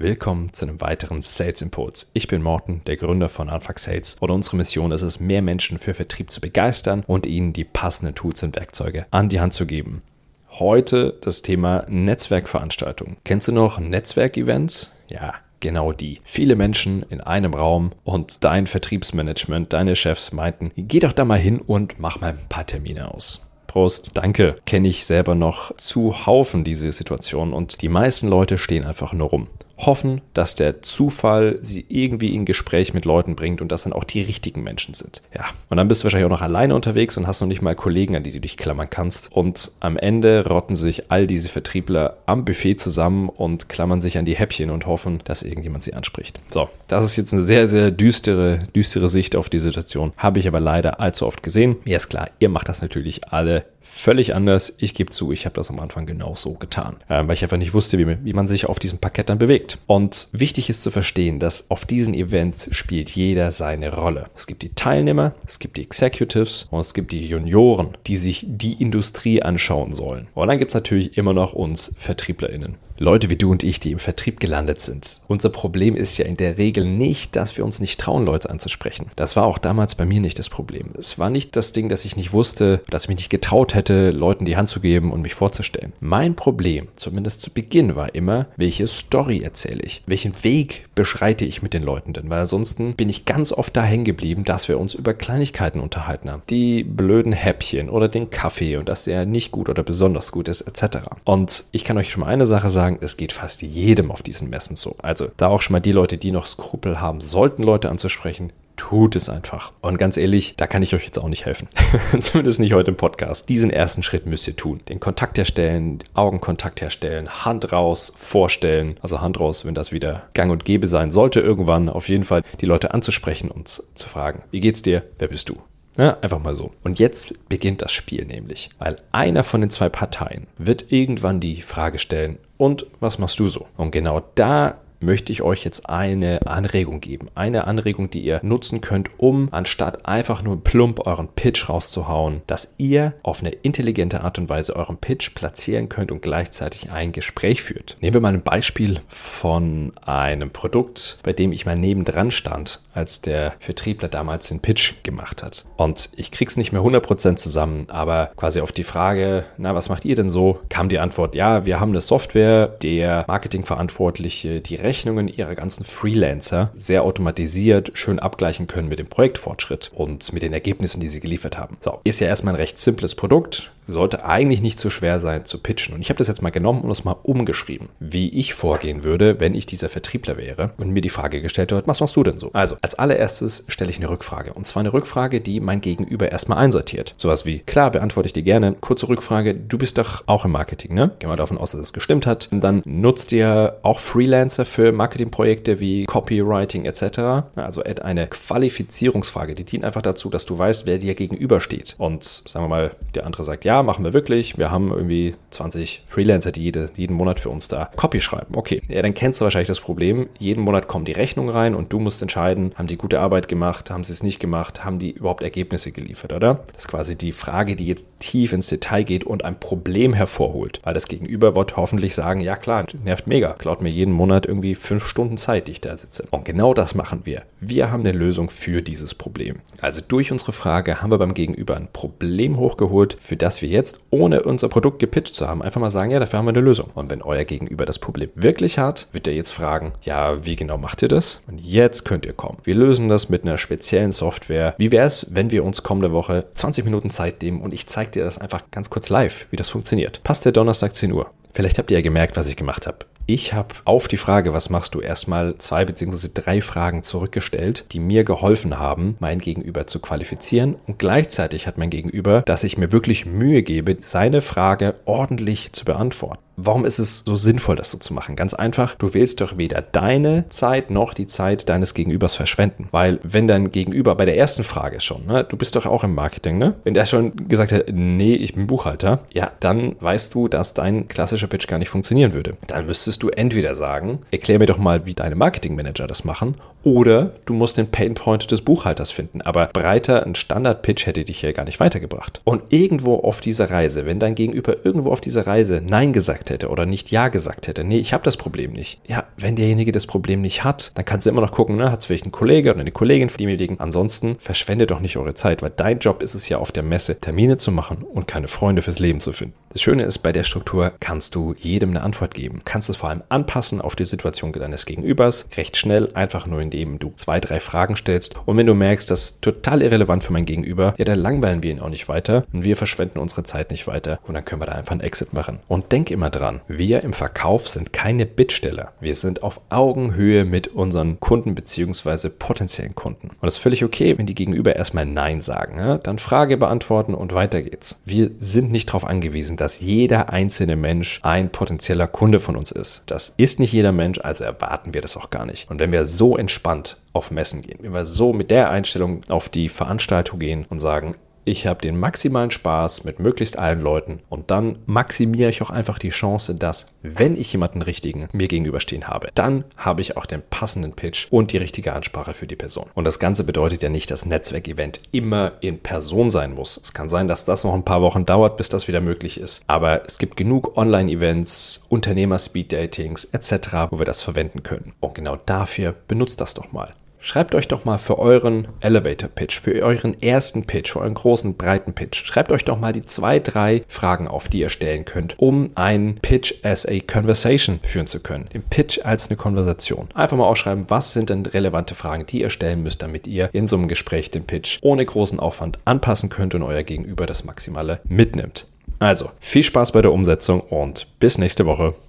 Willkommen zu einem weiteren Sales Impuls. Ich bin Morten, der Gründer von Anfang Sales und unsere Mission ist es, mehr Menschen für Vertrieb zu begeistern und ihnen die passenden Tools und Werkzeuge an die Hand zu geben. Heute das Thema Netzwerkveranstaltungen. Kennst du noch Netzwerkevents? Ja, genau die. Viele Menschen in einem Raum und dein Vertriebsmanagement, deine Chefs meinten, geh doch da mal hin und mach mal ein paar Termine aus. Prost, danke. Kenne ich selber noch zu Haufen diese Situation und die meisten Leute stehen einfach nur rum hoffen, dass der Zufall sie irgendwie in Gespräch mit Leuten bringt und dass dann auch die richtigen Menschen sind. Ja, und dann bist du wahrscheinlich auch noch alleine unterwegs und hast noch nicht mal Kollegen, an die du dich klammern kannst. Und am Ende rotten sich all diese Vertriebler am Buffet zusammen und klammern sich an die Häppchen und hoffen, dass irgendjemand sie anspricht. So, das ist jetzt eine sehr, sehr düstere, düstere Sicht auf die Situation. Habe ich aber leider allzu oft gesehen. Mir ist klar, ihr macht das natürlich alle völlig anders. Ich gebe zu, ich habe das am Anfang genau so getan, äh, weil ich einfach nicht wusste, wie man sich auf diesem Parkett dann bewegt. Und wichtig ist zu verstehen, dass auf diesen Events spielt jeder seine Rolle. Es gibt die Teilnehmer, es gibt die Executives und es gibt die Junioren, die sich die Industrie anschauen sollen. Und dann gibt es natürlich immer noch uns VertrieblerInnen. Leute wie du und ich, die im Vertrieb gelandet sind. Unser Problem ist ja in der Regel nicht, dass wir uns nicht trauen, Leute anzusprechen. Das war auch damals bei mir nicht das Problem. Es war nicht das Ding, dass ich nicht wusste, dass ich mich nicht getraut hätte, Leuten die Hand zu geben und mich vorzustellen. Mein Problem, zumindest zu Beginn, war immer, welche Story erzähle ich? Welchen Weg beschreite ich mit den Leuten denn? Weil ansonsten bin ich ganz oft da hängen geblieben, dass wir uns über Kleinigkeiten unterhalten haben. Die blöden Häppchen oder den Kaffee und dass der nicht gut oder besonders gut ist, etc. Und ich kann euch schon mal eine Sache sagen, sagen, es geht fast jedem auf diesen Messen so. Also da auch schon mal die Leute, die noch Skrupel haben, sollten Leute anzusprechen, tut es einfach. Und ganz ehrlich, da kann ich euch jetzt auch nicht helfen. Zumindest nicht heute im Podcast. Diesen ersten Schritt müsst ihr tun. Den Kontakt herstellen, Augenkontakt herstellen, Hand raus, vorstellen. Also Hand raus, wenn das wieder gang und gäbe sein sollte, irgendwann auf jeden Fall die Leute anzusprechen und zu fragen, wie geht's dir? Wer bist du? Ja, einfach mal so. Und jetzt beginnt das Spiel nämlich, weil einer von den zwei Parteien wird irgendwann die Frage stellen, und was machst du so? Und genau da möchte ich euch jetzt eine Anregung geben. Eine Anregung, die ihr nutzen könnt, um anstatt einfach nur plump euren Pitch rauszuhauen, dass ihr auf eine intelligente Art und Weise euren Pitch platzieren könnt und gleichzeitig ein Gespräch führt. Nehmen wir mal ein Beispiel von einem Produkt, bei dem ich mal nebendran stand, als der Vertriebler damals den Pitch gemacht hat. Und ich krieg's nicht mehr 100% zusammen, aber quasi auf die Frage, na, was macht ihr denn so, kam die Antwort, ja, wir haben eine Software, der Marketingverantwortliche direkt Rechnungen ihrer ganzen Freelancer sehr automatisiert schön abgleichen können mit dem Projektfortschritt und mit den Ergebnissen, die sie geliefert haben. So, ist ja erstmal ein recht simples Produkt, sollte eigentlich nicht so schwer sein zu pitchen. Und ich habe das jetzt mal genommen und es mal umgeschrieben, wie ich vorgehen würde, wenn ich dieser Vertriebler wäre und mir die Frage gestellt wird, was machst du denn so? Also, als allererstes stelle ich eine Rückfrage. Und zwar eine Rückfrage, die mein Gegenüber erstmal einsortiert. Sowas wie, klar, beantworte ich dir gerne. Kurze Rückfrage, du bist doch auch im Marketing, ne? Gehen wir davon aus, dass es gestimmt hat. Und dann nutzt ihr auch Freelancer für Marketingprojekte wie Copywriting etc. Also eine Qualifizierungsfrage, die dient einfach dazu, dass du weißt, wer dir gegenübersteht. Und sagen wir mal, der andere sagt, ja, machen wir wirklich. Wir haben irgendwie 20 Freelancer, die jede, jeden Monat für uns da Copy schreiben. Okay, ja, dann kennst du wahrscheinlich das Problem. Jeden Monat kommen die Rechnungen rein und du musst entscheiden, haben die gute Arbeit gemacht, haben sie es nicht gemacht, haben die überhaupt Ergebnisse geliefert, oder? Das ist quasi die Frage, die jetzt tief ins Detail geht und ein Problem hervorholt. Weil das Gegenüber wird hoffentlich sagen, ja klar, nervt mega, klaut mir jeden Monat irgendwie fünf Stunden Zeit, die ich da sitze. Und genau das machen wir. Wir haben eine Lösung für dieses Problem. Also durch unsere Frage haben wir beim Gegenüber ein Problem hochgeholt, für das wir jetzt, ohne unser Produkt gepitcht zu haben, einfach mal sagen, ja, dafür haben wir eine Lösung. Und wenn euer Gegenüber das Problem wirklich hat, wird er jetzt fragen, ja, wie genau macht ihr das? Und jetzt könnt ihr kommen. Wir lösen das mit einer speziellen Software. Wie wäre es, wenn wir uns kommende Woche 20 Minuten Zeit nehmen und ich zeige dir das einfach ganz kurz live, wie das funktioniert. Passt der Donnerstag 10 Uhr. Vielleicht habt ihr ja gemerkt, was ich gemacht habe. Ich habe auf die Frage, was machst du, erstmal zwei bzw. drei Fragen zurückgestellt, die mir geholfen haben, mein Gegenüber zu qualifizieren. Und gleichzeitig hat mein Gegenüber, dass ich mir wirklich Mühe gebe, seine Frage ordentlich zu beantworten. Warum ist es so sinnvoll, das so zu machen? Ganz einfach, du willst doch weder deine Zeit noch die Zeit deines Gegenübers verschwenden. Weil wenn dein Gegenüber bei der ersten Frage schon, ne, du bist doch auch im Marketing, ne? Wenn der schon gesagt hat, nee, ich bin Buchhalter, ja, dann weißt du, dass dein klassischer Pitch gar nicht funktionieren würde. Dann müsstest du entweder sagen, erklär mir doch mal, wie deine Marketingmanager das machen, Oder du musst den Painpoint des Buchhalters finden. Aber breiter ein Standard-Pitch hätte dich ja gar nicht weitergebracht. Und irgendwo auf dieser Reise, wenn dein Gegenüber irgendwo auf dieser Reise Nein gesagt hätte oder nicht Ja gesagt hätte, nee, ich habe das Problem nicht. Ja, wenn derjenige das Problem nicht hat, dann kannst du immer noch gucken, ne, hat es vielleicht einen Kollege oder eine Kollegin für diejenigen. Ansonsten verschwende doch nicht eure Zeit, weil dein Job ist es ja auf der Messe, Termine zu machen und keine Freunde fürs Leben zu finden. Das Schöne ist, bei der Struktur kannst du jedem eine Antwort geben. Kannst es vor allem anpassen auf die Situation deines Gegenübers, recht schnell, einfach nur indem du zwei, drei Fragen stellst. Und wenn du merkst, das ist total irrelevant für mein Gegenüber, ja, dann langweilen wir ihn auch nicht weiter und wir verschwenden unsere Zeit nicht weiter und dann können wir da einfach einen Exit machen. Und denk immer dran, wir im Verkauf sind keine Bittsteller. Wir sind auf Augenhöhe mit unseren Kunden bzw. potenziellen Kunden. Und das ist völlig okay, wenn die Gegenüber erstmal Nein sagen. Ja? Dann Frage beantworten und weiter geht's. Wir sind nicht darauf angewiesen, dass jeder einzelne Mensch ein potenzieller Kunde von uns ist. Das ist nicht jeder Mensch, also erwarten wir das auch gar nicht. Und wenn wir so entspannt auf Messen gehen, wenn wir so mit der Einstellung auf die Veranstaltung gehen und sagen, ich habe den maximalen Spaß mit möglichst allen Leuten und dann maximiere ich auch einfach die Chance, dass, wenn ich jemanden richtigen mir gegenüberstehen habe, dann habe ich auch den passenden Pitch und die richtige Ansprache für die Person. Und das Ganze bedeutet ja nicht, dass Netzwerkevent immer in Person sein muss. Es kann sein, dass das noch ein paar Wochen dauert, bis das wieder möglich ist. Aber es gibt genug Online-Events, Unternehmer-Speed-Datings etc., wo wir das verwenden können. Und genau dafür benutzt das doch mal. Schreibt euch doch mal für euren Elevator Pitch, für euren ersten Pitch, für euren großen, breiten Pitch, schreibt euch doch mal die zwei, drei Fragen auf, die ihr stellen könnt, um einen Pitch as a Conversation führen zu können. Den Pitch als eine Konversation. Einfach mal aufschreiben, was sind denn relevante Fragen, die ihr stellen müsst, damit ihr in so einem Gespräch den Pitch ohne großen Aufwand anpassen könnt und euer Gegenüber das Maximale mitnimmt. Also, viel Spaß bei der Umsetzung und bis nächste Woche.